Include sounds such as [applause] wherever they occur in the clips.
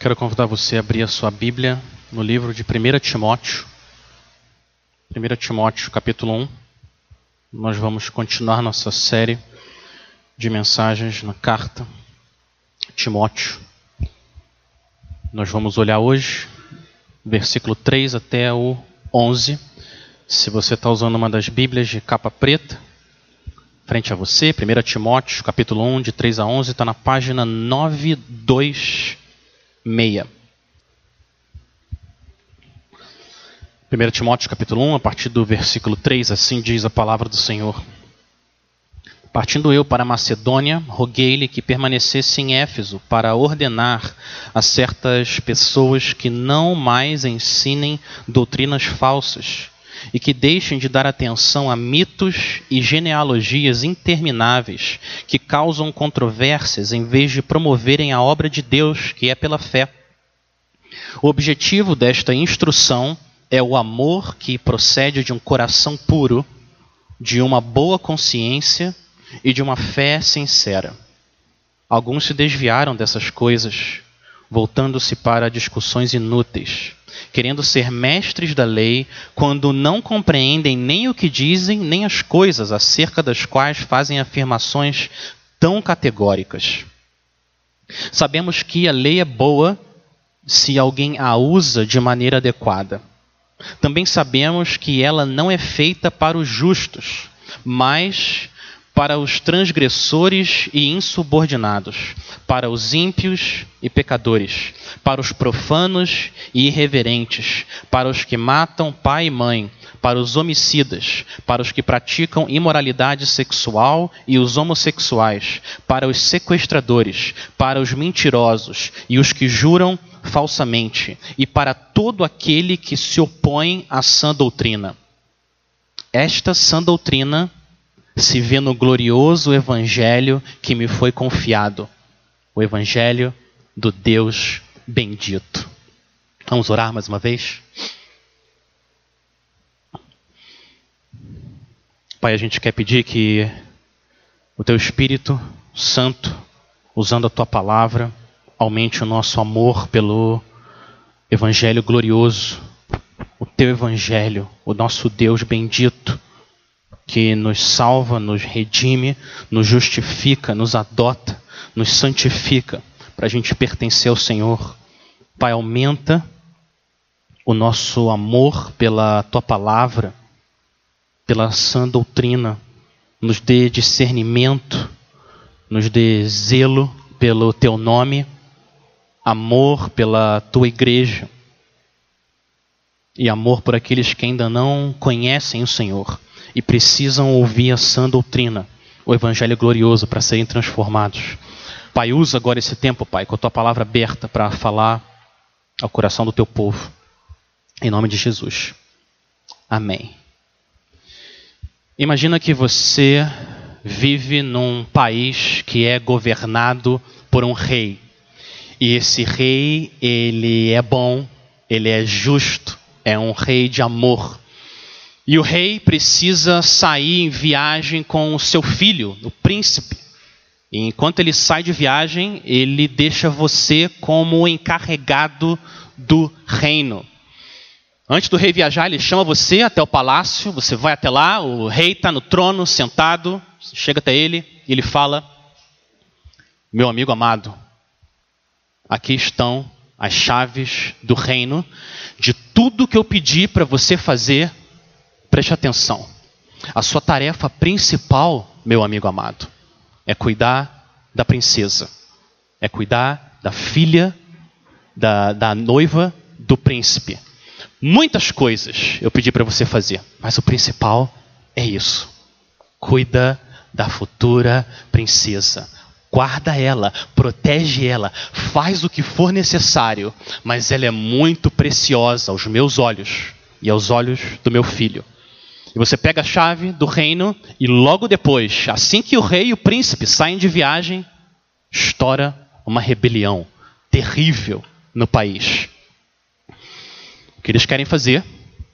Quero convidar você a abrir a sua Bíblia no livro de 1 Timóteo. 1 Timóteo, capítulo 1. Nós vamos continuar nossa série de mensagens na carta Timóteo. Nós vamos olhar hoje, versículo 3 até o 11. Se você está usando uma das Bíblias de capa preta, frente a você, 1 Timóteo, capítulo 1, de 3 a 11, está na página 926. 1 Timóteo, capítulo 1, a partir do versículo 3, assim diz a palavra do Senhor. Partindo eu para Macedônia, roguei-lhe que permanecesse em Éfeso para ordenar a certas pessoas que não mais ensinem doutrinas falsas e que deixem de dar atenção a mitos e genealogias intermináveis que causam controvérsias em vez de promoverem a obra de Deus, que é pela fé. O objetivo desta instrução é o amor que procede de um coração puro, de uma boa consciência e de uma fé sincera. Alguns se desviaram dessas coisas, voltando-se para discussões inúteis querendo ser mestres da lei, quando não compreendem nem o que dizem, nem as coisas acerca das quais fazem afirmações tão categóricas. Sabemos que a lei é boa se alguém a usa de maneira adequada. Também sabemos que ela não é feita para os justos, mas para os transgressores e insubordinados, para os ímpios e pecadores, para os profanos e irreverentes, para os que matam pai e mãe, para os homicidas, para os que praticam imoralidade sexual e os homossexuais, para os sequestradores, para os mentirosos e os que juram falsamente, e para todo aquele que se opõe à sã doutrina. Esta sã doutrina se vê no glorioso evangelho que me foi confiado, o evangelho do Deus bendito. Vamos orar mais uma vez? Pai, a gente quer pedir que o teu Espírito Santo, usando a tua palavra, aumente o nosso amor pelo evangelho glorioso, o teu evangelho, o nosso Deus bendito que nos salva, nos redime, nos justifica, nos adota, nos santifica para a gente pertencer ao Senhor. Pai, aumenta o nosso amor pela tua palavra, pela sã doutrina, nos dê discernimento, nos dê zelo pelo teu nome, amor pela tua igreja e amor por aqueles que ainda não conhecem o Senhor e precisam ouvir a sã doutrina, o evangelho glorioso para serem transformados. Pai, usa agora esse tempo, Pai, com a tua palavra aberta para falar ao coração do teu povo. Em nome de Jesus. Amém. Imagina que você vive num país que é governado por um rei. E esse rei, ele é bom, ele é justo, é um rei de amor. E o rei precisa sair em viagem com o seu filho, o príncipe. E enquanto ele sai de viagem, ele deixa você como encarregado do reino. Antes do rei viajar, ele chama você até o palácio, você vai até lá, o rei está no trono, sentado, chega até ele e ele fala: Meu amigo amado, aqui estão as chaves do reino, de tudo que eu pedi para você fazer Preste atenção. A sua tarefa principal, meu amigo amado, é cuidar da princesa, é cuidar da filha, da, da noiva do príncipe. Muitas coisas eu pedi para você fazer, mas o principal é isso. Cuida da futura princesa. Guarda ela, protege ela, faz o que for necessário, mas ela é muito preciosa aos meus olhos e aos olhos do meu filho. E você pega a chave do reino e logo depois, assim que o rei e o príncipe saem de viagem, estoura uma rebelião terrível no país. O que eles querem fazer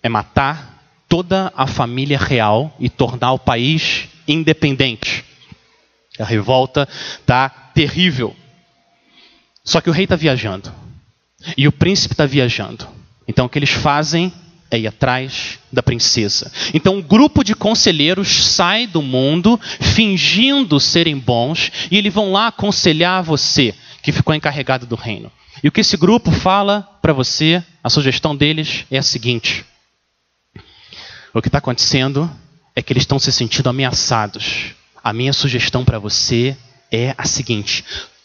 é matar toda a família real e tornar o país independente. A revolta está terrível. Só que o rei está viajando. E o príncipe está viajando. Então o que eles fazem é ir atrás da princesa. Então um grupo de conselheiros sai do mundo fingindo serem bons e eles vão lá aconselhar você que ficou encarregado do reino. E o que esse grupo fala para você, a sugestão deles é a seguinte: o que está acontecendo é que eles estão se sentindo ameaçados. A minha sugestão para você é a seguinte: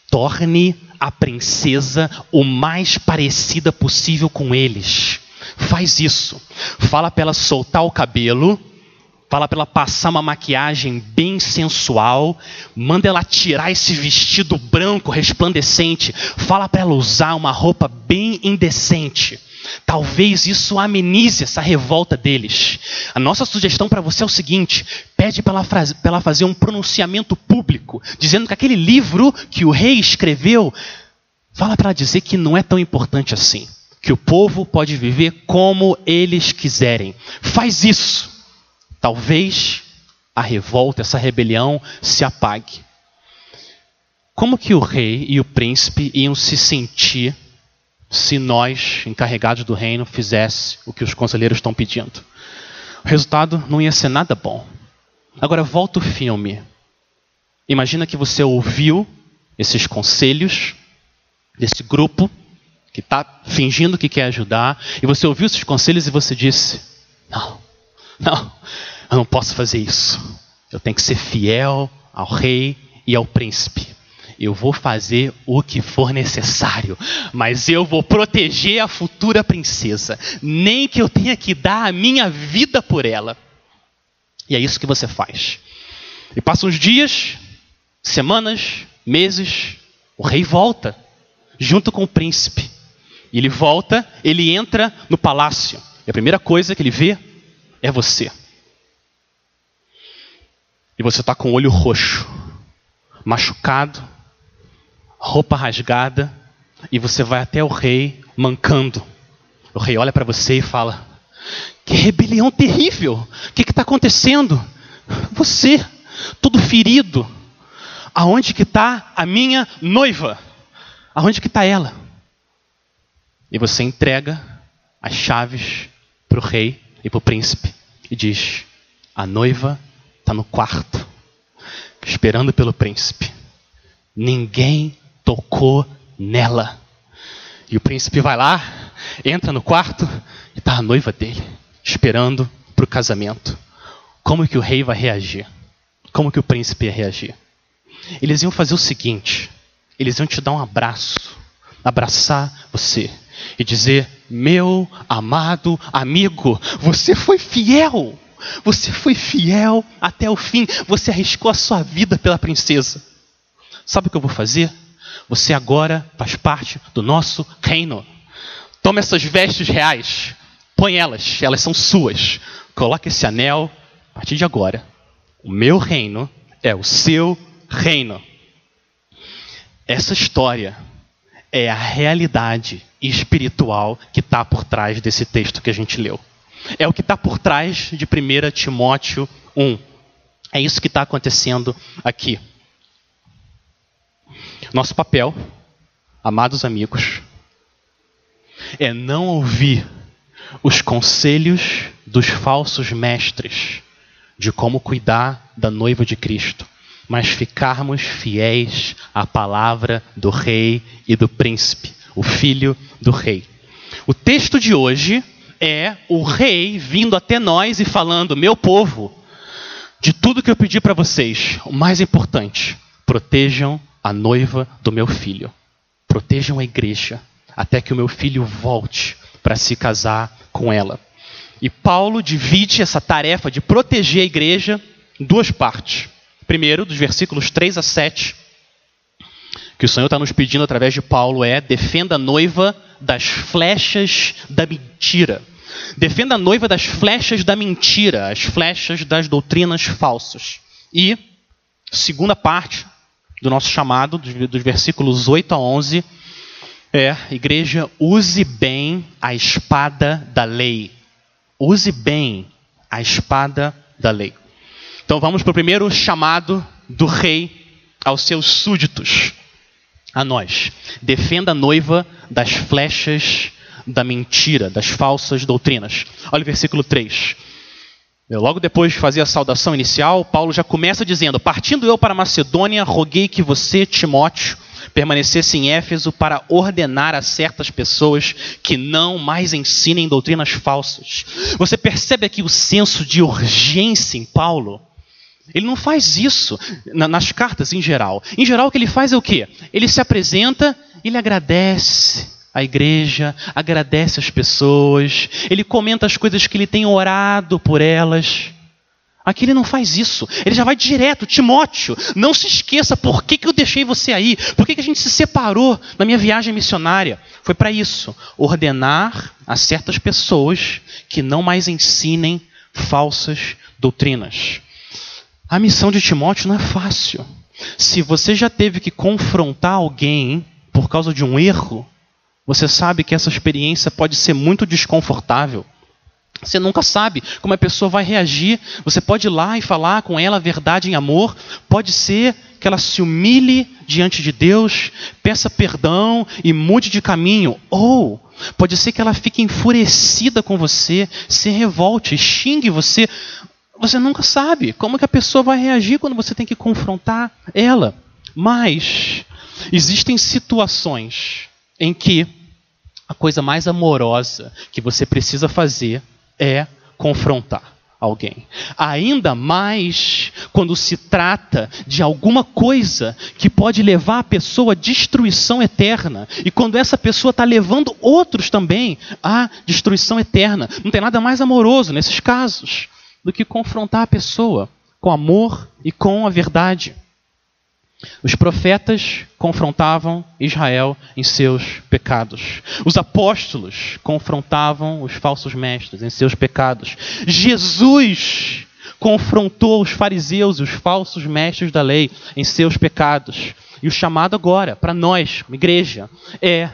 torne a princesa o mais parecida possível com eles. Faz isso. Fala para ela soltar o cabelo. Fala para ela passar uma maquiagem bem sensual. Manda ela tirar esse vestido branco resplandecente. Fala para ela usar uma roupa bem indecente. Talvez isso amenize essa revolta deles. A nossa sugestão para você é o seguinte: pede para ela, fazer um pronunciamento público, dizendo que aquele livro que o rei escreveu, fala para ela dizer que não é tão importante assim que o povo pode viver como eles quiserem. Faz isso. Talvez a revolta, essa rebelião se apague. Como que o rei e o príncipe iam se sentir se nós, encarregados do reino, fizesse o que os conselheiros estão pedindo? O resultado não ia ser nada bom. Agora volta o filme. Imagina que você ouviu esses conselhos desse grupo que está fingindo que quer ajudar, e você ouviu esses conselhos e você disse: Não, não, eu não posso fazer isso. Eu tenho que ser fiel ao rei e ao príncipe. Eu vou fazer o que for necessário, mas eu vou proteger a futura princesa, nem que eu tenha que dar a minha vida por ela. E é isso que você faz. E passam os dias, semanas, meses, o rei volta, junto com o príncipe. E ele volta, ele entra no palácio. E a primeira coisa que ele vê é você. E você está com o olho roxo, machucado, roupa rasgada, e você vai até o rei mancando. O rei olha para você e fala: Que rebelião terrível! O que está acontecendo? Você, todo ferido. Aonde que está a minha noiva? Aonde que está ela? E você entrega as chaves para o rei e para o príncipe e diz: A noiva está no quarto, esperando pelo príncipe. Ninguém tocou nela. E o príncipe vai lá, entra no quarto e está a noiva dele, esperando para o casamento. Como que o rei vai reagir? Como que o príncipe ia reagir? Eles iam fazer o seguinte: eles iam te dar um abraço, abraçar você e dizer: Meu amado amigo, você foi fiel. Você foi fiel até o fim. Você arriscou a sua vida pela princesa. Sabe o que eu vou fazer? Você agora faz parte do nosso reino. Toma essas vestes reais, põe elas, elas são suas. Coloque esse anel a partir de agora. O meu reino é o seu reino. Essa história é a realidade espiritual que está por trás desse texto que a gente leu. É o que está por trás de 1 Timóteo 1. É isso que está acontecendo aqui. Nosso papel, amados amigos, é não ouvir os conselhos dos falsos mestres de como cuidar da noiva de Cristo mas ficarmos fiéis à palavra do rei e do príncipe, o filho do rei. O texto de hoje é o rei vindo até nós e falando: Meu povo, de tudo que eu pedi para vocês, o mais importante, protejam a noiva do meu filho, protejam a igreja, até que o meu filho volte para se casar com ela. E Paulo divide essa tarefa de proteger a igreja em duas partes. Primeiro, dos versículos 3 a 7, que o Senhor está nos pedindo através de Paulo é: defenda a noiva das flechas da mentira. Defenda a noiva das flechas da mentira, as flechas das doutrinas falsas. E, segunda parte do nosso chamado, dos versículos 8 a 11, é: igreja, use bem a espada da lei. Use bem a espada da lei. Então vamos para o primeiro chamado do rei aos seus súditos. a nós: defenda a noiva das flechas da mentira, das falsas doutrinas. Olha o versículo 3. Logo depois de fazer a saudação inicial, Paulo já começa dizendo: Partindo eu para Macedônia, roguei que você, Timóteo, permanecesse em Éfeso para ordenar a certas pessoas que não mais ensinem doutrinas falsas. Você percebe aqui o senso de urgência em Paulo? Ele não faz isso nas cartas em geral. Em geral, o que ele faz é o quê? Ele se apresenta, ele agradece a igreja, agradece as pessoas, ele comenta as coisas que ele tem orado por elas. Aqui ele não faz isso. Ele já vai direto. Timóteo, não se esqueça por que, que eu deixei você aí. Por que, que a gente se separou na minha viagem missionária. Foi para isso. Ordenar a certas pessoas que não mais ensinem falsas doutrinas. A missão de Timóteo não é fácil. Se você já teve que confrontar alguém por causa de um erro, você sabe que essa experiência pode ser muito desconfortável. Você nunca sabe como a pessoa vai reagir. Você pode ir lá e falar com ela a verdade em amor. Pode ser que ela se humilhe diante de Deus, peça perdão e mude de caminho. Ou pode ser que ela fique enfurecida com você, se revolte, xingue você. Você nunca sabe como que a pessoa vai reagir quando você tem que confrontar ela. Mas existem situações em que a coisa mais amorosa que você precisa fazer é confrontar alguém. Ainda mais quando se trata de alguma coisa que pode levar a pessoa à destruição eterna. E quando essa pessoa está levando outros também à destruição eterna. Não tem nada mais amoroso nesses casos do que confrontar a pessoa com amor e com a verdade. Os profetas confrontavam Israel em seus pecados. Os apóstolos confrontavam os falsos mestres em seus pecados. Jesus confrontou os fariseus e os falsos mestres da lei em seus pecados. E o chamado agora, para nós, igreja, é: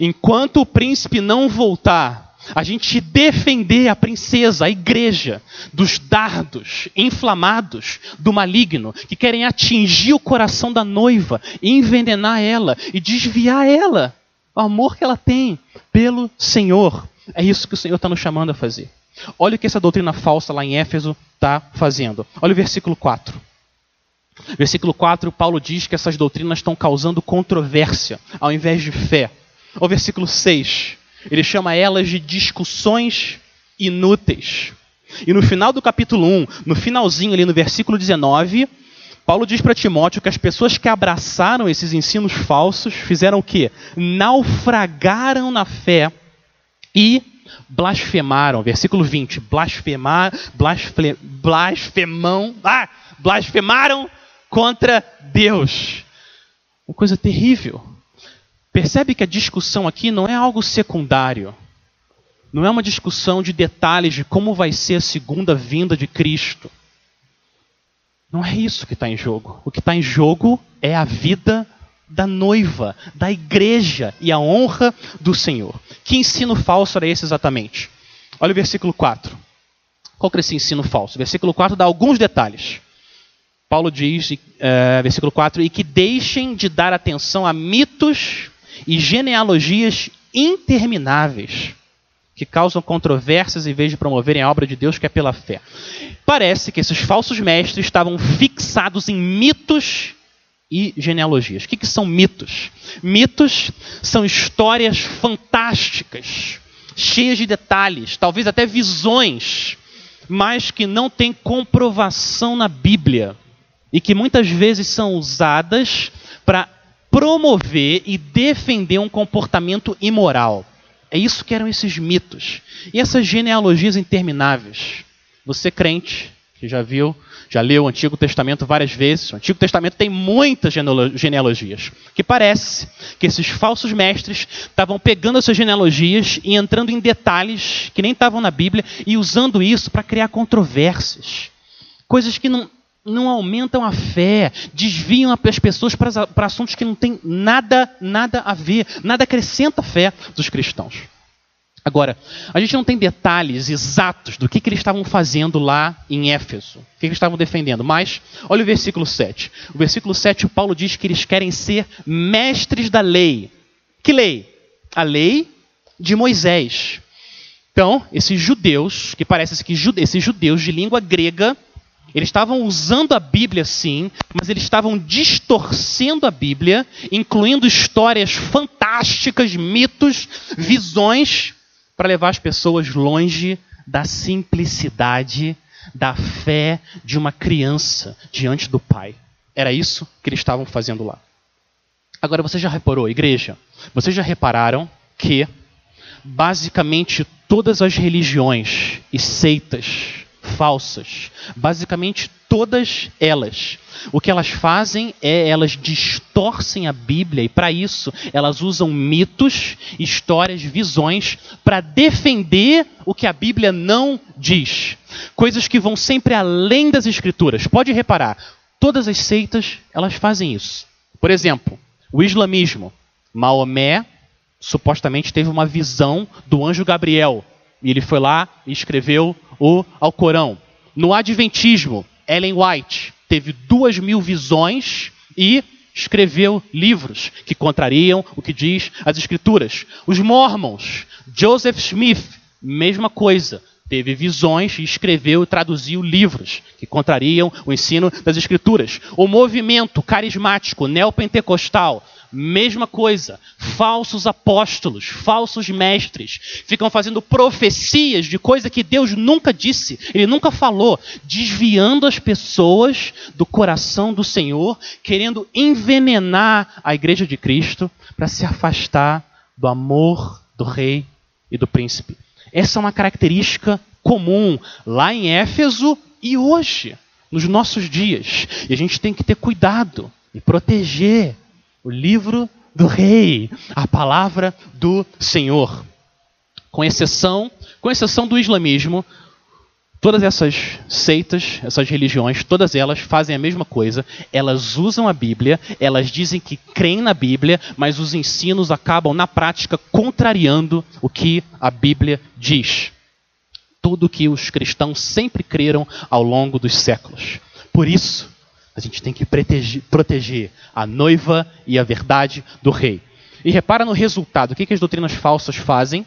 enquanto o príncipe não voltar, a gente defender a princesa, a igreja, dos dardos inflamados do maligno que querem atingir o coração da noiva, envenenar ela e desviar ela, o amor que ela tem pelo Senhor. É isso que o Senhor está nos chamando a fazer. Olha o que essa doutrina falsa lá em Éfeso está fazendo. Olha o versículo 4. Versículo 4, Paulo diz que essas doutrinas estão causando controvérsia ao invés de fé. O versículo 6. Ele chama elas de discussões inúteis. E no final do capítulo 1, no finalzinho ali no versículo 19, Paulo diz para Timóteo que as pessoas que abraçaram esses ensinos falsos fizeram o quê? Naufragaram na fé e blasfemaram. Versículo 20. Blasfemar, blasfe, blasfemão, ah, blasfemaram contra Deus. Uma coisa terrível. Percebe que a discussão aqui não é algo secundário. Não é uma discussão de detalhes de como vai ser a segunda vinda de Cristo. Não é isso que está em jogo. O que está em jogo é a vida da noiva, da igreja e a honra do Senhor. Que ensino falso era esse exatamente? Olha o versículo 4. Qual que é esse ensino falso? Versículo 4 dá alguns detalhes. Paulo diz, uh, versículo 4, e que deixem de dar atenção a mitos e genealogias intermináveis que causam controvérsias em vez de promoverem a obra de Deus que é pela fé. Parece que esses falsos mestres estavam fixados em mitos e genealogias. O que, que são mitos? Mitos são histórias fantásticas, cheias de detalhes, talvez até visões, mas que não têm comprovação na Bíblia e que muitas vezes são usadas para promover e defender um comportamento imoral. É isso que eram esses mitos. E essas genealogias intermináveis. Você crente, que já viu, já leu o Antigo Testamento várias vezes. O Antigo Testamento tem muitas genealogias. Que parece que esses falsos mestres estavam pegando essas genealogias e entrando em detalhes que nem estavam na Bíblia e usando isso para criar controvérsias. Coisas que não, não aumentam a fé, desviam as pessoas para, assuntos que não têm nada, nada a ver, nada acrescenta a fé dos cristãos. Agora, a gente não tem detalhes exatos do que, que eles estavam fazendo lá em Éfeso, o que, que eles estavam defendendo, mas olha o versículo 7. O versículo 7, Paulo diz que eles querem ser mestres da lei. Que lei? A lei de Moisés. Então, esses judeus, que parece que esses judeus de língua grega, eles estavam usando a Bíblia sim, mas eles estavam distorcendo a Bíblia, incluindo histórias fantásticas, mitos, visões para levar as pessoas longe da simplicidade da fé de uma criança diante do Pai. Era isso que eles estavam fazendo lá. Agora você já reparou, igreja? Vocês já repararam que basicamente todas as religiões e seitas falsas. Basicamente, todas elas. O que elas fazem é elas distorcem a Bíblia e, para isso, elas usam mitos, histórias, visões para defender o que a Bíblia não diz. Coisas que vão sempre além das Escrituras. Pode reparar, todas as seitas elas fazem isso. Por exemplo, o islamismo. Maomé supostamente teve uma visão do anjo Gabriel e ele foi lá e escreveu o Alcorão. No Adventismo, Ellen White teve duas mil visões e escreveu livros que contrariam o que diz as Escrituras. Os Mormons, Joseph Smith, mesma coisa. Teve visões e escreveu e traduziu livros que contrariam o ensino das Escrituras. O movimento carismático neopentecostal Mesma coisa, falsos apóstolos, falsos mestres, ficam fazendo profecias de coisa que Deus nunca disse, Ele nunca falou, desviando as pessoas do coração do Senhor, querendo envenenar a igreja de Cristo para se afastar do amor do rei e do príncipe. Essa é uma característica comum lá em Éfeso e hoje, nos nossos dias. E a gente tem que ter cuidado e proteger o livro do rei, a palavra do Senhor. Com exceção, com exceção do islamismo, todas essas seitas, essas religiões, todas elas fazem a mesma coisa. Elas usam a Bíblia, elas dizem que creem na Bíblia, mas os ensinos acabam na prática contrariando o que a Bíblia diz. Tudo que os cristãos sempre creram ao longo dos séculos. Por isso, a gente tem que proteger, proteger, a noiva e a verdade do rei. E repara no resultado. O que, que as doutrinas falsas fazem?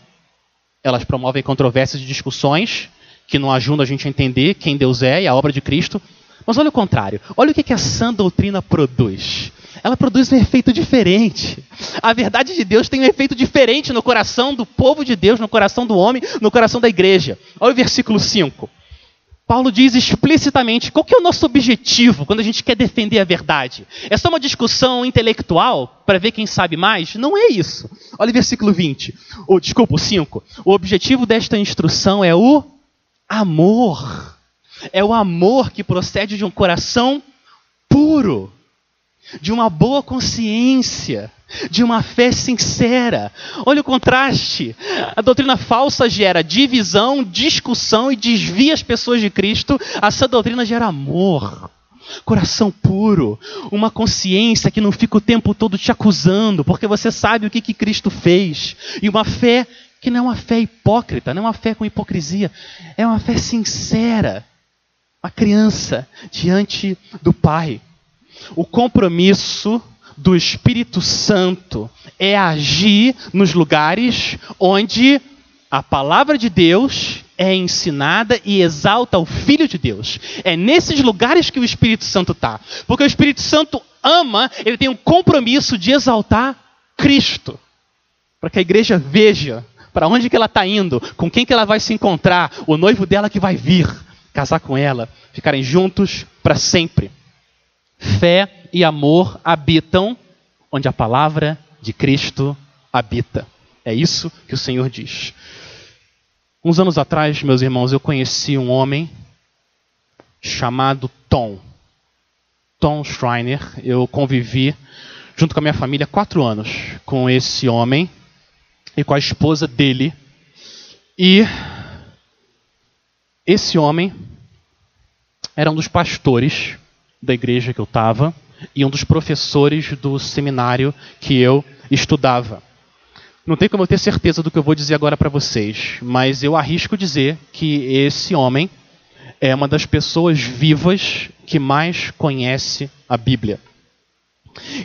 Elas promovem controvérsias e discussões que não ajudam a gente a entender quem Deus é e a obra de Cristo. Mas olha o contrário. Olha o que, que a sã doutrina produz. Ela produz um efeito diferente. A verdade de Deus tem um efeito diferente no coração do povo de Deus, no coração do homem, no coração da igreja. Olha o versículo 5. Paulo diz explicitamente qual que é o nosso objetivo quando a gente quer defender a verdade. É só uma discussão intelectual para ver quem sabe mais? Não é isso. Olha o versículo 20. Ou, desculpa, o 5. O objetivo desta instrução é o amor. É o amor que procede de um coração puro, de uma boa consciência de uma fé sincera. Olha o contraste. A doutrina falsa gera divisão, discussão e desvia as pessoas de Cristo. Essa doutrina gera amor, coração puro, uma consciência que não fica o tempo todo te acusando, porque você sabe o que, que Cristo fez. E uma fé que não é uma fé hipócrita, não é uma fé com hipocrisia, é uma fé sincera. Uma criança diante do Pai. O compromisso do Espírito Santo é agir nos lugares onde a palavra de Deus é ensinada e exalta o Filho de Deus. É nesses lugares que o Espírito Santo está. Porque o Espírito Santo ama, ele tem um compromisso de exaltar Cristo. Para que a igreja veja para onde que ela está indo, com quem que ela vai se encontrar, o noivo dela que vai vir, casar com ela, ficarem juntos para sempre. Fé e amor habitam onde a palavra de Cristo habita. É isso que o Senhor diz. Uns anos atrás, meus irmãos, eu conheci um homem chamado Tom. Tom Schreiner. Eu convivi junto com a minha família quatro anos com esse homem e com a esposa dele. E esse homem era um dos pastores da igreja que eu estava e um dos professores do seminário que eu estudava. Não tem como eu ter certeza do que eu vou dizer agora para vocês, mas eu arrisco dizer que esse homem é uma das pessoas vivas que mais conhece a Bíblia.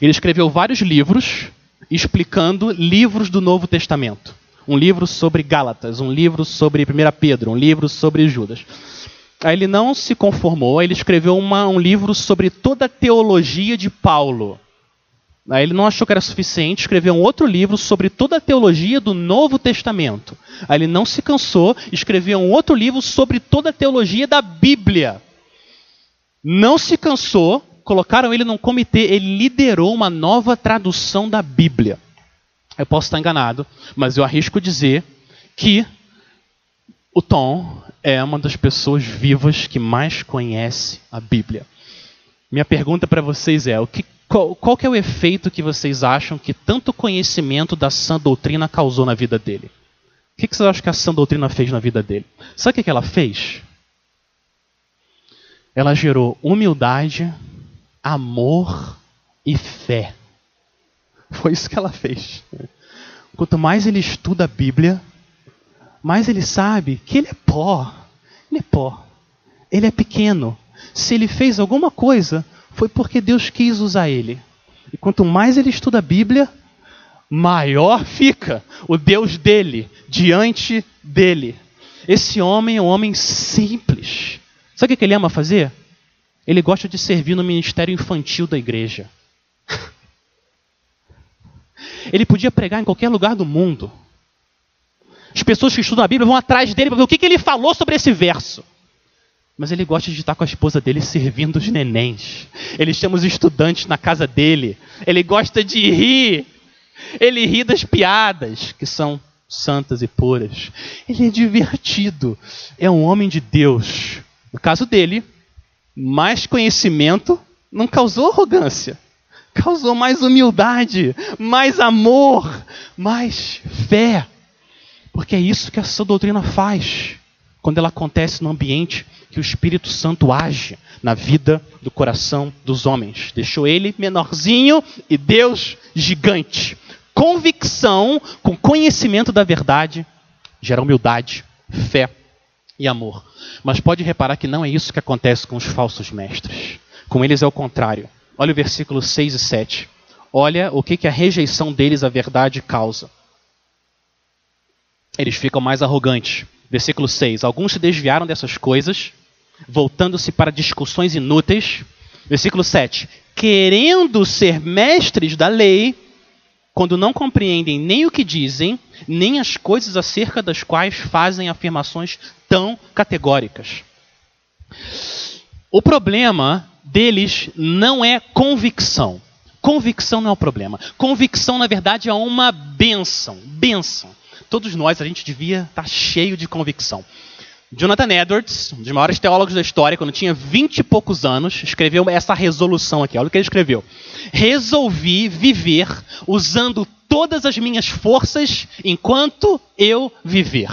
Ele escreveu vários livros explicando livros do Novo Testamento. Um livro sobre Gálatas, um livro sobre 1 Pedro, um livro sobre Judas. Aí ele não se conformou, ele escreveu uma, um livro sobre toda a teologia de Paulo. Aí ele não achou que era suficiente, escreveu um outro livro sobre toda a teologia do Novo Testamento. Aí ele não se cansou, escreveu um outro livro sobre toda a teologia da Bíblia. Não se cansou, colocaram ele num comitê, ele liderou uma nova tradução da Bíblia. Eu posso estar enganado, mas eu arrisco dizer que o Tom é uma das pessoas vivas que mais conhece a Bíblia. Minha pergunta para vocês é: o que, qual, qual que é o efeito que vocês acham que tanto conhecimento da sã doutrina causou na vida dele? O que, que vocês acham que a sã doutrina fez na vida dele? Sabe o que, que ela fez? Ela gerou humildade, amor e fé. Foi isso que ela fez. Quanto mais ele estuda a Bíblia, mais ele sabe que ele é pó. Ele é pó. Ele é pequeno. Se ele fez alguma coisa, foi porque Deus quis usar ele. E quanto mais ele estuda a Bíblia, maior fica o Deus dele diante dele. Esse homem é um homem simples. Sabe o que ele ama fazer? Ele gosta de servir no ministério infantil da igreja. [laughs] Ele podia pregar em qualquer lugar do mundo. As pessoas que estudam a Bíblia vão atrás dele para ver o que, que ele falou sobre esse verso. Mas ele gosta de estar com a esposa dele servindo os nenéns. Ele chama os estudantes na casa dele. Ele gosta de rir. Ele ri das piadas, que são santas e puras. Ele é divertido. É um homem de Deus. No caso dele, mais conhecimento não causou arrogância, causou mais humildade, mais amor, mais fé. Porque é isso que essa doutrina faz quando ela acontece no ambiente que o Espírito Santo age na vida do coração dos homens. Deixou ele menorzinho e Deus gigante. Convicção com conhecimento da verdade gera humildade, fé e amor. Mas pode reparar que não é isso que acontece com os falsos mestres. Com eles é o contrário. Olha o versículo 6 e 7. Olha o que, que a rejeição deles à verdade causa. Eles ficam mais arrogantes. Versículo 6. Alguns se desviaram dessas coisas, voltando-se para discussões inúteis. Versículo 7. Querendo ser mestres da lei, quando não compreendem nem o que dizem, nem as coisas acerca das quais fazem afirmações tão categóricas. O problema deles não é convicção. Convicção não é o problema. Convicção, na verdade, é uma benção. Benção. Todos nós, a gente devia estar tá cheio de convicção. Jonathan Edwards, um dos maiores teólogos da história, quando tinha vinte e poucos anos, escreveu essa resolução aqui. Olha o que ele escreveu. Resolvi viver usando todas as minhas forças enquanto eu viver.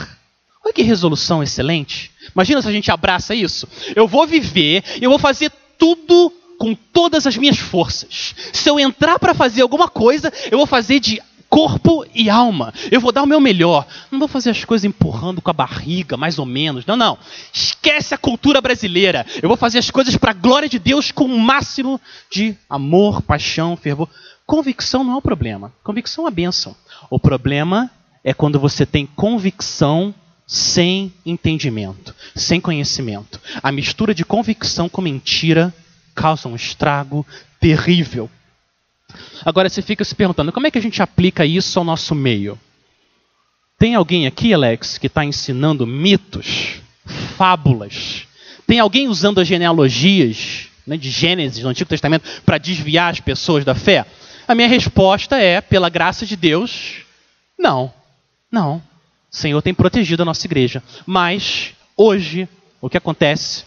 Olha que resolução excelente. Imagina se a gente abraça isso. Eu vou viver, eu vou fazer tudo com todas as minhas forças. Se eu entrar para fazer alguma coisa, eu vou fazer de corpo e alma. Eu vou dar o meu melhor. Não vou fazer as coisas empurrando com a barriga, mais ou menos. Não, não. Esquece a cultura brasileira. Eu vou fazer as coisas para a glória de Deus com o máximo de amor, paixão, fervor. Convicção não é o problema. Convicção é bênção. O problema é quando você tem convicção sem entendimento, sem conhecimento. A mistura de convicção com mentira causa um estrago terrível. Agora você fica se perguntando, como é que a gente aplica isso ao nosso meio? Tem alguém aqui, Alex, que está ensinando mitos, fábulas? Tem alguém usando as genealogias né, de Gênesis no Antigo Testamento para desviar as pessoas da fé? A minha resposta é, pela graça de Deus, não. Não. O Senhor tem protegido a nossa igreja. Mas, hoje, o que acontece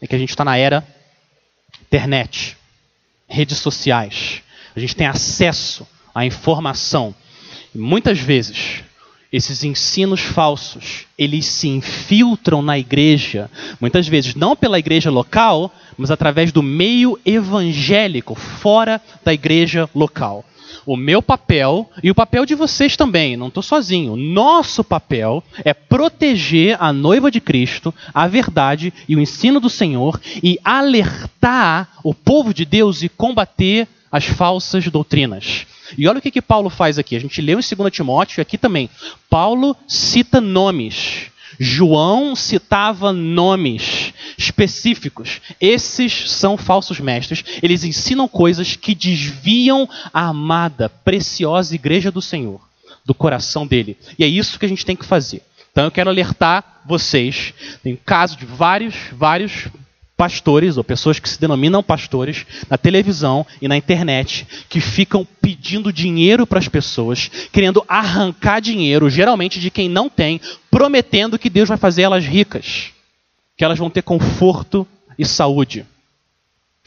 é que a gente está na era internet, redes sociais. A gente tem acesso à informação. E muitas vezes, esses ensinos falsos, eles se infiltram na igreja, muitas vezes não pela igreja local, mas através do meio evangélico, fora da igreja local. O meu papel e o papel de vocês também, não estou sozinho. Nosso papel é proteger a noiva de Cristo, a verdade e o ensino do Senhor e alertar o povo de Deus e combater as falsas doutrinas. E olha o que, que Paulo faz aqui. A gente leu em 2 Timóteo, aqui também. Paulo cita nomes. João citava nomes específicos. Esses são falsos mestres. Eles ensinam coisas que desviam a amada, preciosa igreja do Senhor, do coração dele. E é isso que a gente tem que fazer. Então eu quero alertar vocês. Tem caso de vários, vários pastores ou pessoas que se denominam pastores na televisão e na internet que ficam pedindo dinheiro para as pessoas, querendo arrancar dinheiro, geralmente de quem não tem, prometendo que Deus vai fazer elas ricas, que elas vão ter conforto e saúde.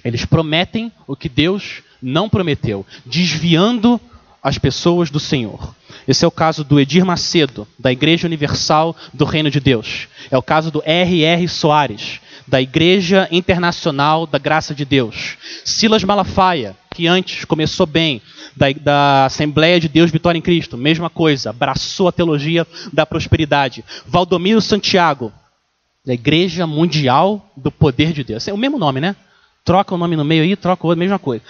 Eles prometem o que Deus não prometeu, desviando as pessoas do Senhor. Esse é o caso do Edir Macedo, da Igreja Universal do Reino de Deus. É o caso do R.R. Soares, da Igreja Internacional da Graça de Deus. Silas Malafaia, que antes começou bem, da, da, Assembleia de Deus Vitória em Cristo, mesma coisa, abraçou a teologia da prosperidade. Valdomiro Santiago, da Igreja Mundial do Poder de Deus. É o mesmo nome, né? Troca o nome no meio aí, troca o outro, mesma coisa.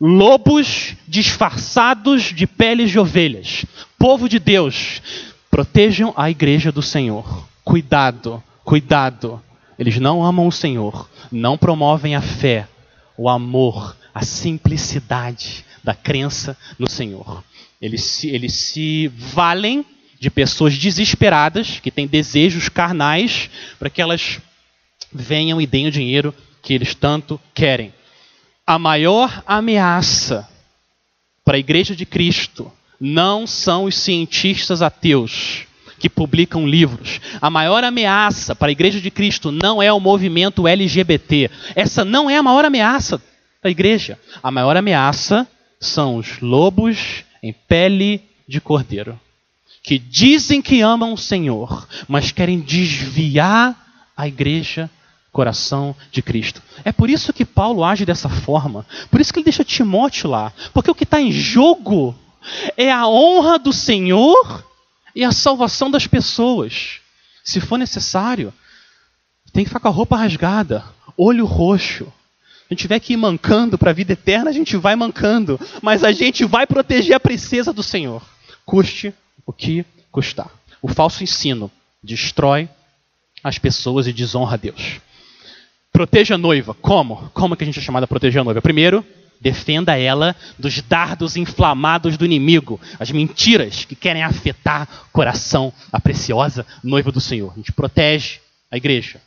Lobos disfarçados de peles de ovelhas. Povo de Deus, protejam a igreja do Senhor. Cuidado, cuidado. Eles não amam o Senhor, não promovem a fé, o amor, a simplicidade da crença no Senhor. Eles se, eles se valem de pessoas desesperadas, que têm desejos carnais, para que elas venham e deem o dinheiro que eles tanto querem. A maior ameaça para a igreja de Cristo não são os cientistas ateus que publicam livros. A maior ameaça para a Igreja de Cristo não é o movimento LGBT. Essa não é a maior ameaça da igreja. A maior ameaça são os lobos em pele de cordeiro, que dizem que amam o Senhor, mas querem desviar a igreja coração de Cristo. É por isso que Paulo age dessa forma. Por isso que ele deixa Timóteo lá. Porque o que está em jogo é a honra do Senhor e a salvação das pessoas. Se for necessário, tem que ficar com a roupa rasgada, olho roxo. A gente tiver que ir mancando para a vida eterna, a gente vai mancando. Mas a gente vai proteger a princesa do Senhor. Custe o que custar. O falso ensino destrói as pessoas e desonra a Deus. Proteja a noiva. Como? Como que a gente é chamado a proteger a noiva? Primeiro, Defenda ela dos dardos inflamados do inimigo, as mentiras que querem afetar o coração, a preciosa noiva do Senhor. A gente protege a igreja.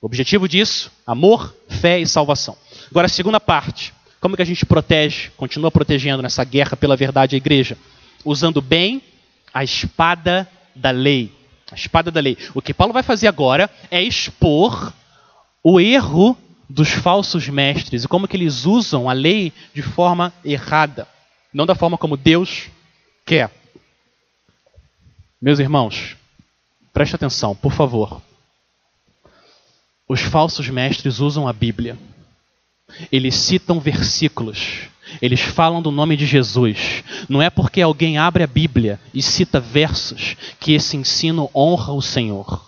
O objetivo disso, amor, fé e salvação. Agora, a segunda parte. Como que a gente protege, continua protegendo nessa guerra pela verdade a igreja? Usando bem a espada da lei. A espada da lei. O que Paulo vai fazer agora é expor o erro dos falsos mestres e como que eles usam a lei de forma errada, não da forma como Deus quer. Meus irmãos, preste atenção, por favor. Os falsos mestres usam a Bíblia. Eles citam versículos. Eles falam do nome de Jesus. Não é porque alguém abre a Bíblia e cita versos que esse ensino honra o Senhor.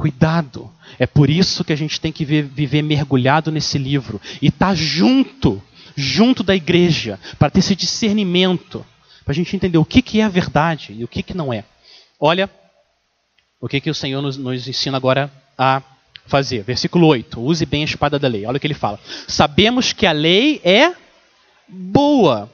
Cuidado. É por isso que a gente tem que viver mergulhado nesse livro e estar tá junto, junto da igreja, para ter esse discernimento, para a gente entender o que, que é a verdade e o que, que não é. Olha o que, que o Senhor nos, nos ensina agora a fazer. Versículo 8. Use bem a espada da lei. Olha o que ele fala. Sabemos que a lei é boa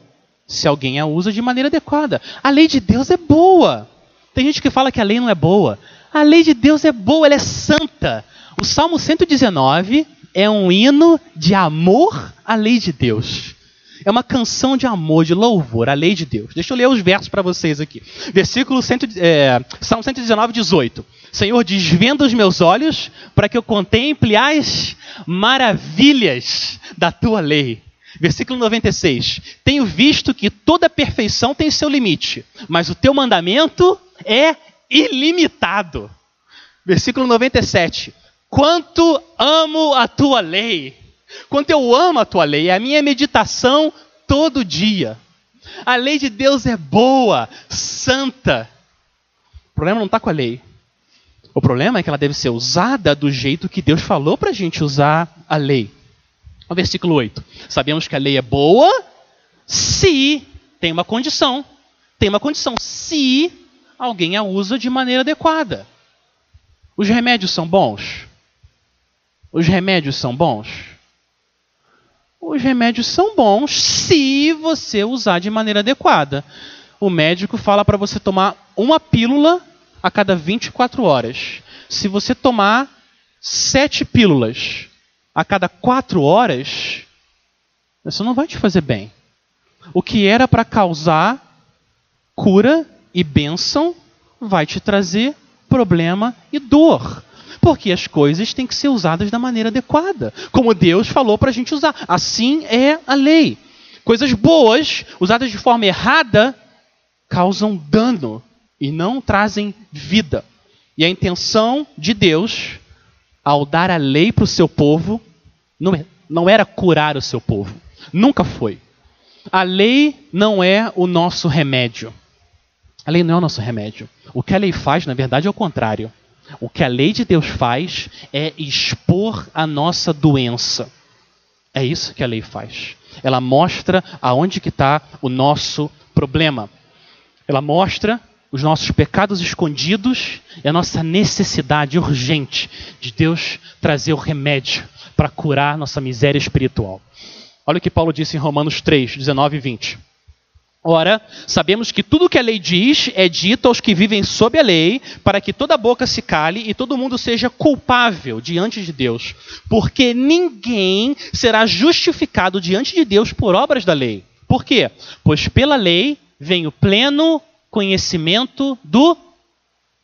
se alguém a usa de maneira adequada. A lei de Deus é boa. Tem gente que fala que a lei não é boa. A lei de Deus é boa, ela é santa. O Salmo 119 é um hino de amor à lei de Deus. É uma canção de amor, de louvor à lei de Deus. Deixa eu ler os versos para vocês aqui. Versículo 100, é, Salmo 119, 18. Senhor, desvenda os meus olhos para que eu contemple as maravilhas da tua lei. Versículo 96. Tenho visto que toda perfeição tem seu limite, mas o teu mandamento é ilimitado. Versículo 97. Quanto amo a tua lei. Quanto eu amo a tua lei. É a minha meditação todo dia. A lei de Deus é boa, santa. O problema não está com a lei. O problema é que ela deve ser usada do jeito que Deus falou para a gente usar a lei. O versículo 8. Sabemos que a lei é boa se tem uma condição. Tem uma condição. Se alguém a usa de maneira adequada. Os remédios são bons? Os remédios são bons? Os remédios são bons se você usar de maneira adequada. O médico fala para você tomar uma pílula a cada 24 horas. Se você tomar sete pílulas a cada quatro horas, isso não vai te fazer bem. O que era para causar cura e bênção vai te trazer problema e dor. Porque as coisas têm que ser usadas da maneira adequada, como Deus falou para a gente usar. Assim é a lei. Coisas boas, usadas de forma errada, causam dano e não trazem vida. E a intenção de Deus, ao dar a lei para o seu povo, não, não era curar o seu povo. Nunca foi. A lei não é o nosso remédio. A lei não é o nosso remédio. O que a lei faz, na verdade, é o contrário. O que a lei de Deus faz é expor a nossa doença. É isso que a lei faz. Ela mostra aonde que está o nosso problema. Ela mostra os nossos pecados escondidos e a nossa necessidade urgente de Deus trazer o remédio para curar nossa miséria espiritual. Olha o que Paulo disse em Romanos 3, 19 e 20. Ora, sabemos que tudo que a lei diz é dito aos que vivem sob a lei, para que toda boca se cale e todo mundo seja culpável diante de Deus. Porque ninguém será justificado diante de Deus por obras da lei. Por quê? Pois pela lei vem o pleno conhecimento do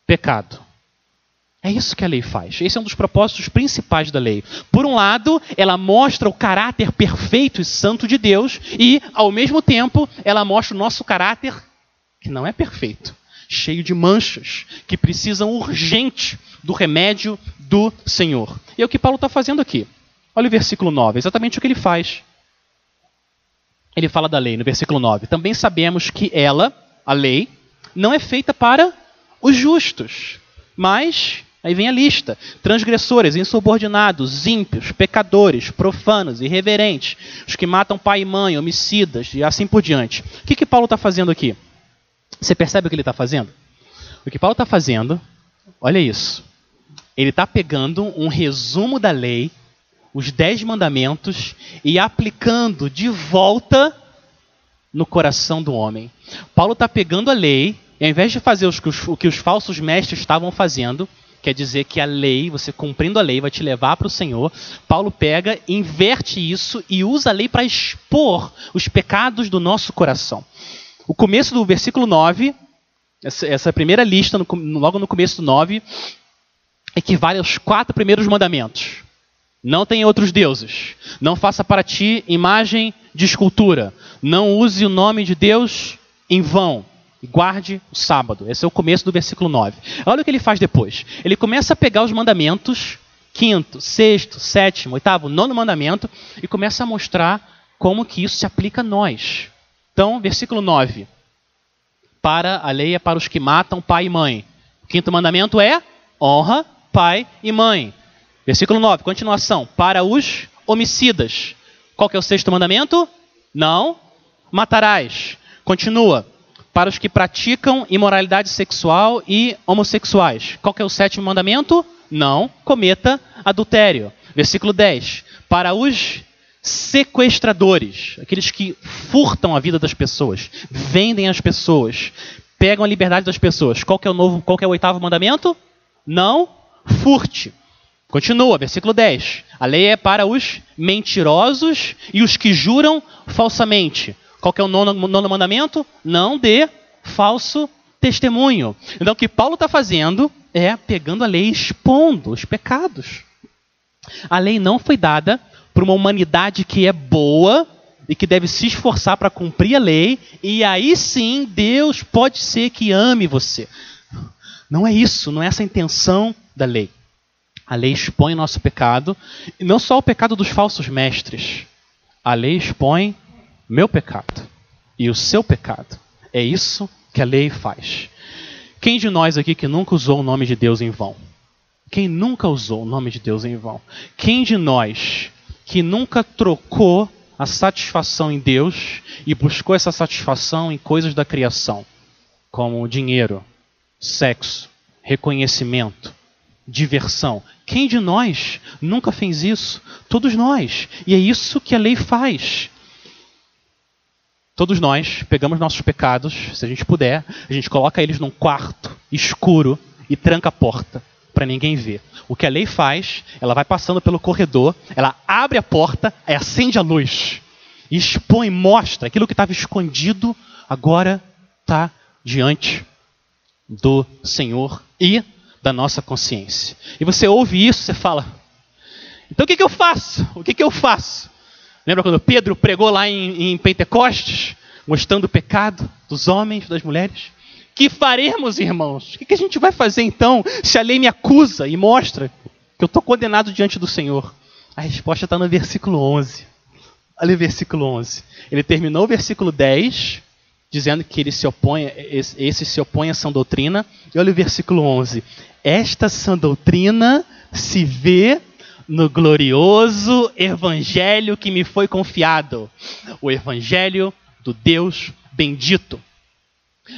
pecado. É isso que a lei faz. Esse é um dos propósitos principais da lei. Por um lado, ela mostra o caráter perfeito e santo de Deus, e, ao mesmo tempo, ela mostra o nosso caráter que não é perfeito, cheio de manchas, que precisam urgente do remédio do Senhor. E é o que Paulo está fazendo aqui. Olha o versículo 9, exatamente o que ele faz. Ele fala da lei no versículo 9. Também sabemos que ela, a lei, não é feita para os justos, mas Aí vem a lista: transgressores, insubordinados, ímpios, pecadores, profanos, irreverentes, os que matam pai e mãe, homicidas e assim por diante. O que, que Paulo está fazendo aqui? Você percebe o que ele está fazendo? O que Paulo está fazendo, olha isso. Ele está pegando um resumo da lei, os dez mandamentos, e aplicando de volta no coração do homem. Paulo está pegando a lei, e ao invés de fazer o que os falsos mestres estavam fazendo, quer dizer que a lei, você cumprindo a lei, vai te levar para o Senhor. Paulo pega, inverte isso e usa a lei para expor os pecados do nosso coração. O começo do versículo 9, essa, primeira lista, logo no começo do 9, equivale aos quatro primeiros mandamentos. Não tenha outros deuses. Não faça para ti imagem de escultura. Não use o nome de Deus em vão e guarde o sábado. Esse é o começo do versículo 9. Olha o que ele faz depois. Ele começa a pegar os mandamentos, quinto, sexto, sétimo, oitavo, nono mandamento, e começa a mostrar como que isso se aplica a nós. Então, versículo 9. Para a lei é para os que matam pai e mãe. O quinto mandamento é honra pai e mãe. Versículo 9, continuação. Para os homicidas. Qual que é o sexto mandamento? Não matarás. Continua para os que praticam imoralidade sexual e homossexuais. Qual é o sétimo mandamento? Não cometa adultério. Versículo 10. Para os sequestradores, aqueles que furtam a vida das pessoas, vendem as pessoas, pegam a liberdade das pessoas. Qual é o novo, qual é o oitavo mandamento? Não furte. Continua, versículo 10. A lei é para os mentirosos e os que juram falsamente. Qual é o nono, nono mandamento? Não dê falso testemunho. Então, o que Paulo está fazendo é pegando a lei e expondo os pecados. A lei não foi dada para uma humanidade que é boa e que deve se esforçar para cumprir a lei, e aí sim Deus pode ser que ame você. Não é isso, não é essa a intenção da lei. A lei expõe nosso pecado, e não só o pecado dos falsos mestres. A lei expõe meu pecado e o seu pecado. É isso que a lei faz. Quem de nós aqui que nunca usou o nome de Deus em vão? Quem nunca usou o nome de Deus em vão? Quem de nós que nunca trocou a satisfação em Deus e buscou essa satisfação em coisas da criação, como dinheiro, sexo, reconhecimento, diversão. Quem de nós nunca fez isso? Todos nós. E é isso que a lei faz. Todos nós pegamos nossos pecados, se a gente puder, a gente coloca eles num quarto escuro e tranca a porta para ninguém ver. O que a lei faz, ela vai passando pelo corredor, ela abre a porta, acende a luz, expõe, mostra aquilo que estava escondido, agora está diante do Senhor e da nossa consciência. E você ouve isso, você fala: então o que, que eu faço? O que, que eu faço? Lembra quando Pedro pregou lá em, em Pentecostes, mostrando o pecado dos homens, das mulheres? Que faremos, irmãos? O que, a gente vai fazer então, se a lei me acusa e mostra que eu estou condenado diante do Senhor? A resposta está no versículo 11. Olha o versículo 11. Ele terminou o versículo 10, dizendo que ele se opõe, esse se opõe à sã doutrina. E olha o versículo 11. Esta sã doutrina se vê no glorioso evangelho que me foi confiado, o evangelho do Deus bendito.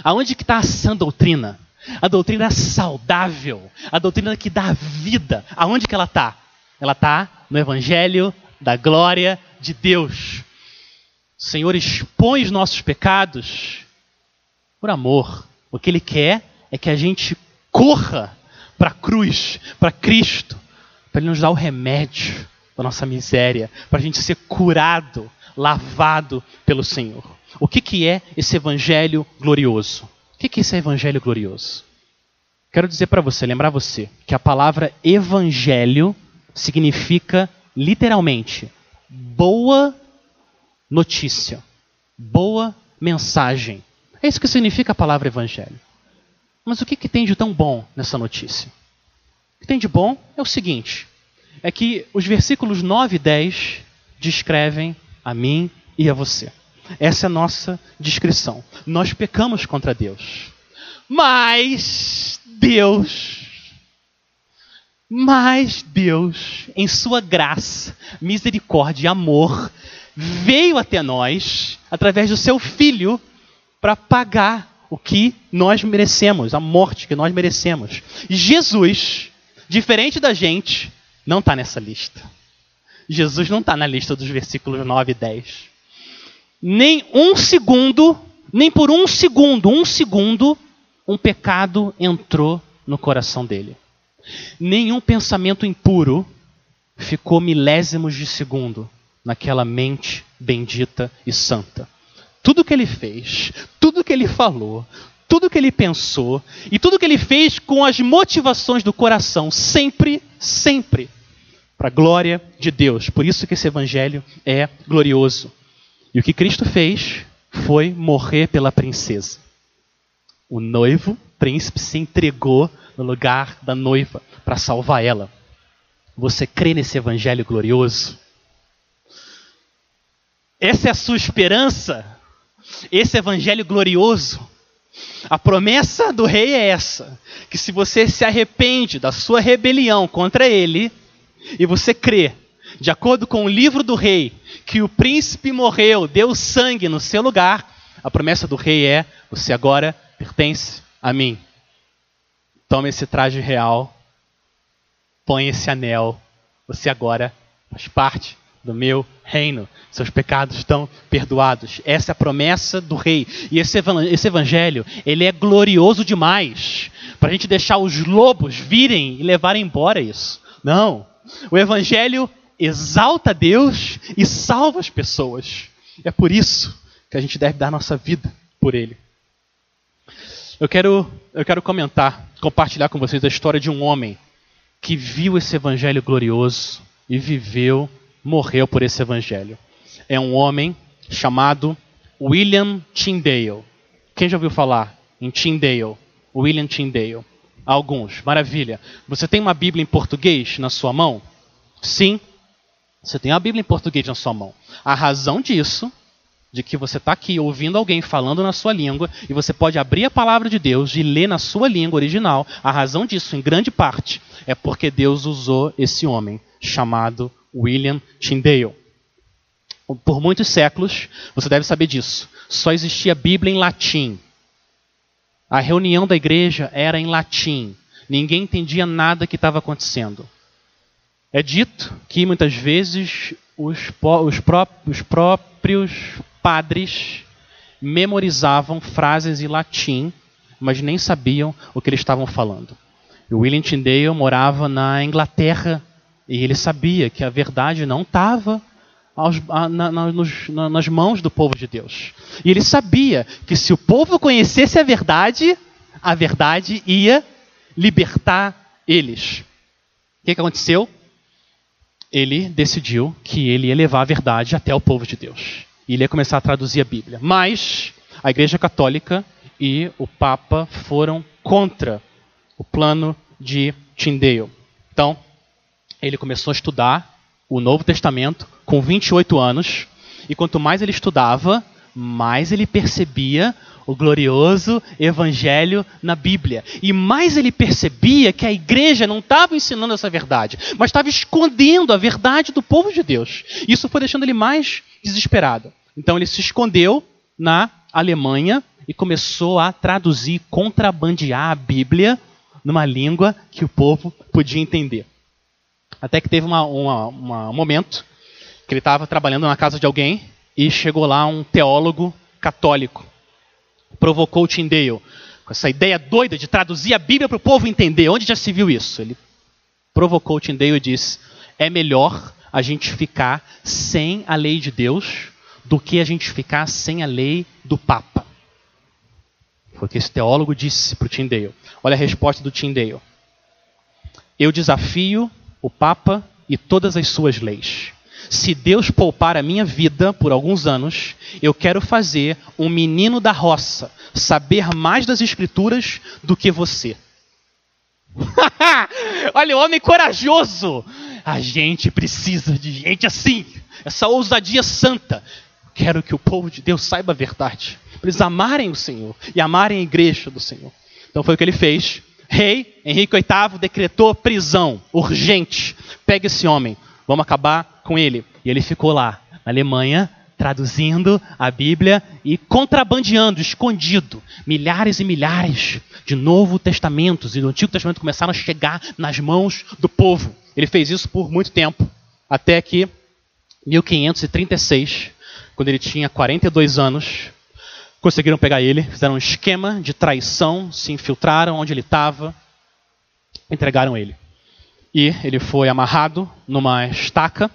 Aonde que está a sã doutrina? A doutrina saudável, a doutrina que dá vida. Aonde que ela está? Ela está no evangelho da glória de Deus. O Senhor expõe os nossos pecados por amor. O que Ele quer é que a gente corra para a cruz, para Cristo, para Ele nos dar o remédio da nossa miséria, para a gente ser curado, lavado pelo Senhor. O que, que é esse evangelho glorioso? O que, que é esse evangelho glorioso? Quero dizer para você, lembrar você, que a palavra evangelho significa literalmente boa notícia, boa mensagem. É isso que significa a palavra evangelho. Mas o que, que tem de tão bom nessa notícia? Que tem de bom é o seguinte: é que os versículos 9 e 10 descrevem a mim e a você. Essa é a nossa descrição. Nós pecamos contra Deus. Mas Deus, mas Deus, em sua graça, misericórdia e amor, veio até nós através do seu filho para pagar o que nós merecemos, a morte que nós merecemos. Jesus diferente da gente, não está nessa lista. Jesus não está na lista dos versículos 9 e 10. Nem um segundo, nem por um segundo, um segundo, um pecado entrou no coração dele. Nenhum pensamento impuro ficou milésimos de segundo naquela mente bendita e santa. Tudo que ele fez, tudo que ele falou, tudo que ele pensou e tudo que ele fez com as motivações do coração, sempre, sempre para a glória de Deus. Por isso que esse evangelho é glorioso. E o que Cristo fez foi morrer pela princesa. O noivo, príncipe, se entregou no lugar da noiva para salvar ela. Você crê nesse evangelho glorioso? Essa é a sua esperança? Esse evangelho glorioso? A promessa do rei é essa: que se você se arrepende da sua rebelião contra ele, e você crê, de acordo com o livro do rei, que o príncipe morreu, deu sangue no seu lugar, a promessa do rei é: você agora pertence a mim. Tome esse traje real, põe esse anel, você agora faz parte do meu reino. Seus pecados estão perdoados. Essa é a promessa do rei. E esse, evangelho, ele é glorioso demais para a gente deixar os lobos virem e levarem embora isso. Não. O evangelho exalta Deus e salva as pessoas. É por isso que a gente deve dar nossa vida por ele. Eu quero, eu quero comentar, compartilhar com vocês a história de um homem que viu esse evangelho glorioso e viveu morreu por esse evangelho. É um homem chamado William Tyndale. Quem já ouviu falar em Tyndale? William Tyndale. Alguns. Maravilha. Você tem uma Bíblia em português na sua mão? Sim. Você tem a Bíblia em português na sua mão. A razão disso, de que você está aqui ouvindo alguém falando na sua língua e você pode abrir a palavra de Deus e ler na sua língua original. A razão disso, em grande parte, é porque Deus usou esse homem chamado William Tyndale. Por muitos séculos, você deve saber disso, só existia Bíblia em latim. A reunião da igreja era em latim. Ninguém entendia nada que estava acontecendo. É dito que muitas vezes os, os, pró os próprios padres memorizavam frases em latim, mas nem sabiam o que eles estavam falando. William Tyndale morava na Inglaterra e ele sabia que a verdade não estava na, na, na, nas mãos do povo de Deus. E ele sabia que se o povo conhecesse a verdade, a verdade ia libertar eles. O que, que aconteceu? Ele decidiu que ele ia levar a verdade até o povo de Deus. E ele ia começar a traduzir a Bíblia. Mas a Igreja Católica e o Papa foram contra o plano de Tyndale. Então, ele começou a estudar o Novo Testamento com 28 anos, e quanto mais ele estudava, mais ele percebia o glorioso evangelho na Bíblia. E mais ele percebia que a igreja não estava ensinando essa verdade, mas estava escondendo a verdade do povo de Deus. Isso foi deixando ele mais desesperado. Então ele se escondeu na Alemanha e começou a traduzir, contrabandear a Bíblia numa língua que o povo podia entender. Até que teve uma, uma, uma, um momento que ele estava trabalhando na casa de alguém e chegou lá um teólogo católico. Provocou o Tyndale com essa ideia doida de traduzir a Bíblia para o povo entender. Onde já se viu isso? Ele provocou o Tyndale e disse: é melhor a gente ficar sem a lei de Deus do que a gente ficar sem a lei do Papa. Foi o que esse teólogo disse para o Tyndale. Olha a resposta do Tyndale. Eu desafio o Papa e todas as suas leis. Se Deus poupar a minha vida por alguns anos, eu quero fazer um menino da roça saber mais das Escrituras do que você. [laughs] Olha o homem corajoso. A gente precisa de gente assim, essa ousadia santa. Quero que o povo de Deus saiba a verdade. Para eles amarem o Senhor e amarem a igreja do Senhor. Então foi o que ele fez rei Henrique VIII decretou prisão urgente. Pega esse homem, vamos acabar com ele. E ele ficou lá, na Alemanha, traduzindo a Bíblia e contrabandeando, escondido, milhares e milhares de Novo Testamentos e do Antigo Testamento começaram a chegar nas mãos do povo. Ele fez isso por muito tempo, até que 1536, quando ele tinha 42 anos, conseguiram pegar ele, fizeram um esquema de traição, se infiltraram onde ele estava, entregaram ele. E ele foi amarrado numa estaca,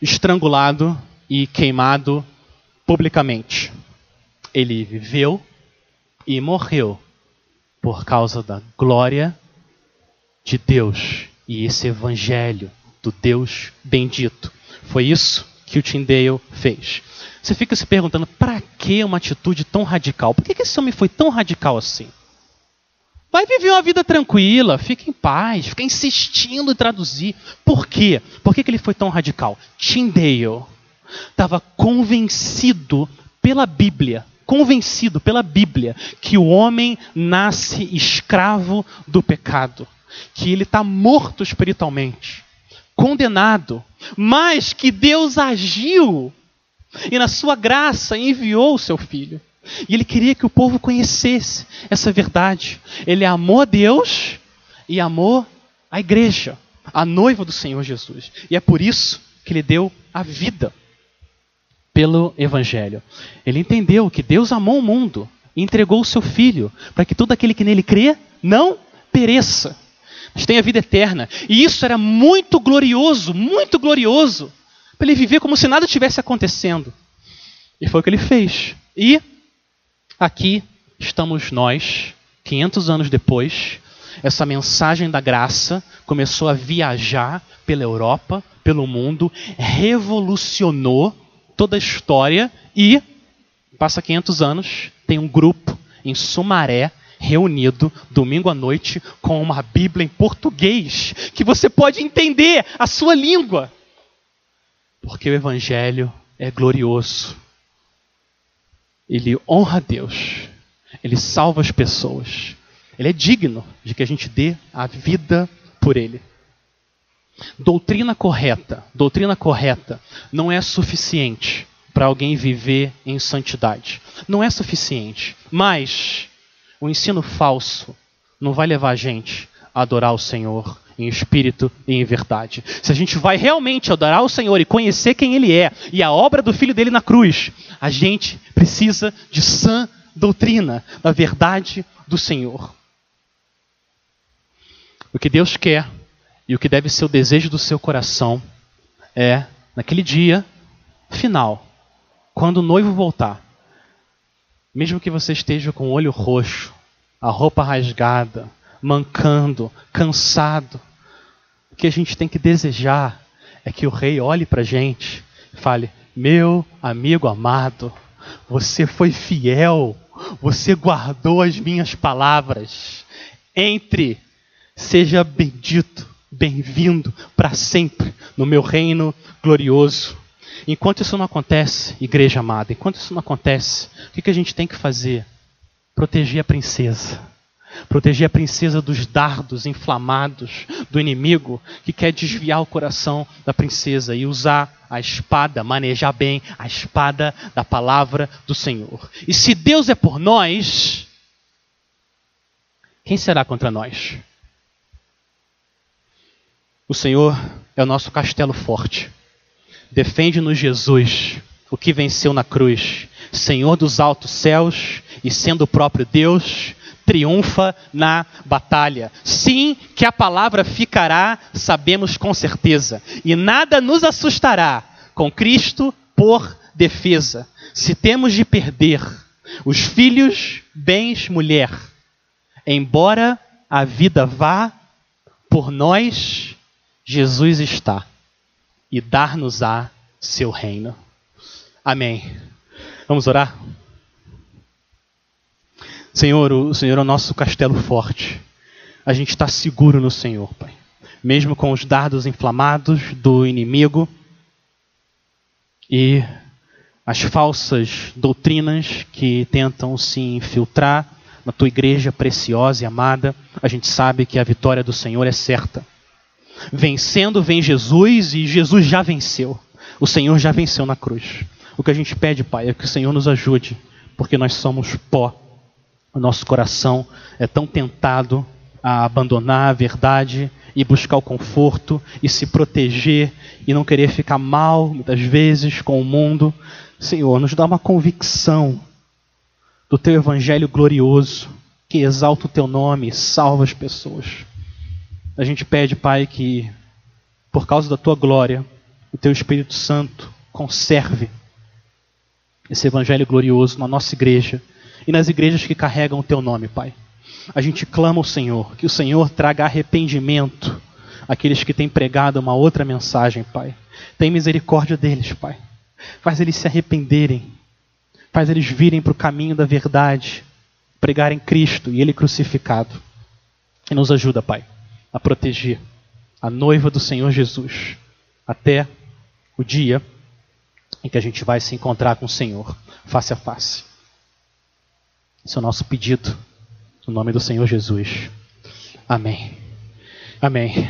estrangulado e queimado publicamente. Ele viveu e morreu por causa da glória de Deus e esse evangelho do Deus bendito. Foi isso que o Tyndale fez. Você fica se perguntando, para que uma atitude tão radical? Por que, esse homem foi tão radical assim? Vai viver uma vida tranquila, fica em paz, fica insistindo em traduzir. Por quê? Por que, que ele foi tão radical? Tyndale estava convencido pela Bíblia, convencido pela Bíblia, que o homem nasce escravo do pecado, que ele está morto espiritualmente, condenado, mas que Deus agiu e na sua graça enviou o seu filho. E ele queria que o povo conhecesse essa verdade. Ele amou a Deus e amou a igreja, a noiva do Senhor Jesus. E é por isso que ele deu a vida pelo evangelho. Ele entendeu que Deus amou o mundo e entregou o seu filho para que todo aquele que nele crê não pereça, mas tenha vida eterna. E isso era muito glorioso, muito glorioso para ele viver como se nada tivesse acontecendo. E foi o que ele fez. E aqui estamos nós, 500 anos depois, essa mensagem da graça começou a viajar pela Europa, pelo mundo, revolucionou toda a história e passa 500 anos, tem um grupo em Sumaré reunido domingo à noite com uma Bíblia em português que você pode entender a sua língua. Porque o Evangelho é glorioso. ele honra a Deus, ele salva as pessoas, ele é digno de que a gente dê a vida por ele. Doutrina correta, doutrina correta não é suficiente para alguém viver em santidade. Não é suficiente. Mas o ensino falso não vai levar a gente a adorar o Senhor em espírito e em verdade. Se a gente vai realmente adorar o Senhor e conhecer quem Ele é e a obra do Filho dele na cruz, a gente precisa de sã doutrina, da verdade do Senhor. O que Deus quer e o que deve ser o desejo do seu coração é, naquele dia final, quando o noivo voltar, mesmo que você esteja com o olho roxo, a roupa rasgada, mancando, cansado, o que a gente tem que desejar é que o rei olhe para a gente e fale: Meu amigo amado, você foi fiel, você guardou as minhas palavras. Entre, seja bendito, bem-vindo para sempre no meu reino glorioso. Enquanto isso não acontece, igreja amada, enquanto isso não acontece, o que a gente tem que fazer? Proteger a princesa. Proteger a princesa dos dardos inflamados do inimigo que quer desviar o coração da princesa e usar a espada, manejar bem a espada da palavra do Senhor. E se Deus é por nós, quem será contra nós? O Senhor é o nosso castelo forte. Defende-nos, Jesus, o que venceu na cruz, Senhor dos altos céus e sendo o próprio Deus, triunfa na batalha. Sim, que a palavra ficará, sabemos com certeza, e nada nos assustará com Cristo por defesa. Se temos de perder os filhos, bens, mulher, embora a vida vá, por nós Jesus está e dar-nos-á seu reino. Amém. Vamos orar? Senhor, o Senhor é o nosso castelo forte. A gente está seguro no Senhor, Pai. Mesmo com os dardos inflamados do inimigo e as falsas doutrinas que tentam se infiltrar na tua igreja preciosa e amada, a gente sabe que a vitória do Senhor é certa. Vencendo vem Jesus e Jesus já venceu. O Senhor já venceu na cruz. O que a gente pede, Pai, é que o Senhor nos ajude, porque nós somos pó. O nosso coração é tão tentado a abandonar a verdade e buscar o conforto e se proteger e não querer ficar mal, muitas vezes, com o mundo. Senhor, nos dá uma convicção do teu evangelho glorioso que exalta o teu nome e salva as pessoas. A gente pede, Pai, que por causa da tua glória, o teu Espírito Santo conserve esse evangelho glorioso na nossa igreja e nas igrejas que carregam o teu nome, Pai. A gente clama ao Senhor, que o Senhor traga arrependimento àqueles que têm pregado uma outra mensagem, Pai. Tem misericórdia deles, Pai. Faz eles se arrependerem. Faz eles virem para o caminho da verdade, pregarem Cristo e Ele crucificado. E nos ajuda, Pai a proteger a noiva do Senhor Jesus até o dia em que a gente vai se encontrar com o Senhor face a face. Esse é o nosso pedido, no nome do Senhor Jesus. Amém. Amém.